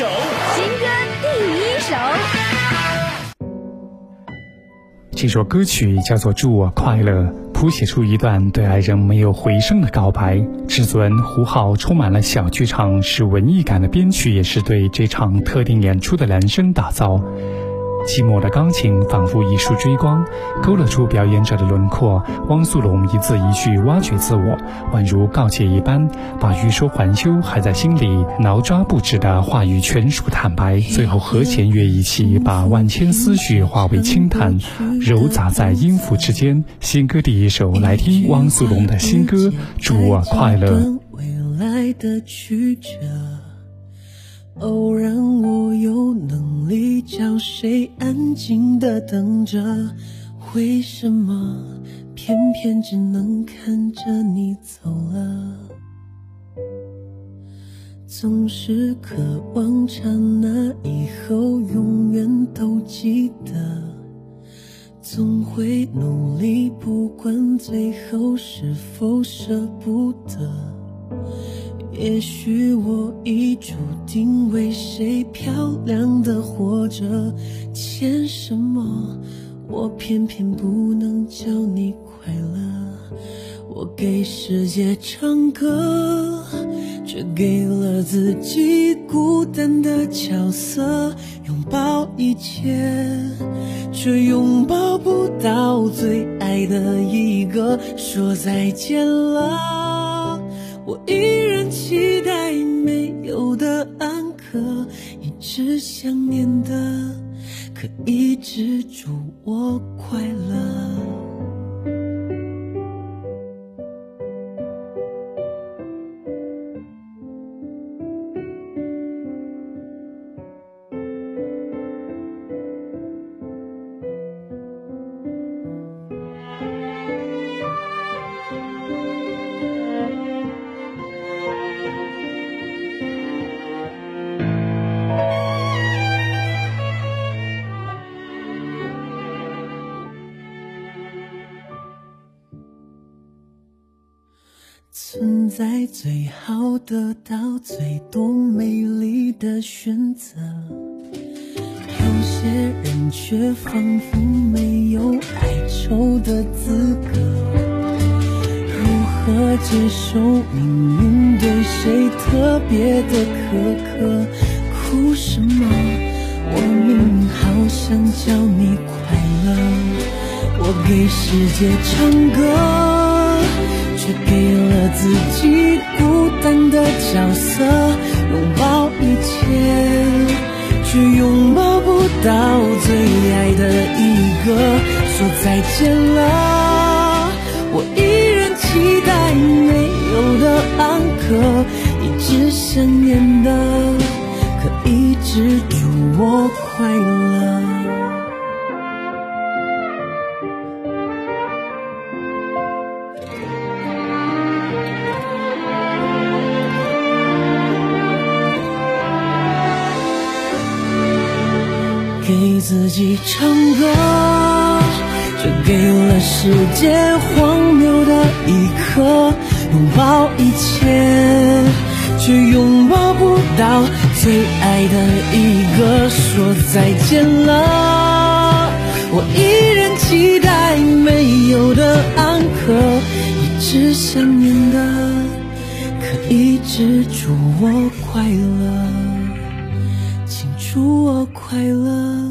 首，新歌第一首。这首歌曲叫做《祝我快乐》，谱写出一段对爱人没有回声的告白。至尊胡浩充满了小剧场，是文艺感的编曲，也是对这场特定演出的量身打造。寂寞的钢琴仿佛一束追光，勾勒出表演者的轮廓。汪苏泷一字一句挖掘自我，宛如告诫一般，把欲说还休还在心里挠抓不止的话语全数坦白。最后和弦乐一起，把万千思绪化为轻叹，揉杂在音符之间。新歌第一首，来听汪苏泷的新歌《祝我快乐》。未来的曲折偶然，我有能力叫谁安静的等着？为什么偏偏只能看着你走了？总是渴望刹那以后永远都记得，总会努力，不管最后是否舍不得。也许我已注定为谁漂亮的活着，欠什么？我偏偏不能叫你快乐。我给世界唱歌，却给了自己孤单的角色。拥抱一切，却拥抱不到最爱的一个。说再见了，我依然。期待没有的安可，一直想念的，可一直祝我快乐。存在最好得到最多美丽的选择，有些人却仿佛没有哀愁的资格。如何接受命运对谁特别的苛刻？哭什么？我明明好想叫你快乐，我给世界唱歌。自己孤单的角色，拥抱一切，却拥抱不到最爱的一个。说再见了，我依然期待没有的安可，一直想念的，自己唱歌，却给了世界荒谬的一刻。拥抱一切，却拥抱不到最爱的一个。说再见了，我依然期待没有的安可，一直想念的，可一直祝我快乐。请祝我快乐。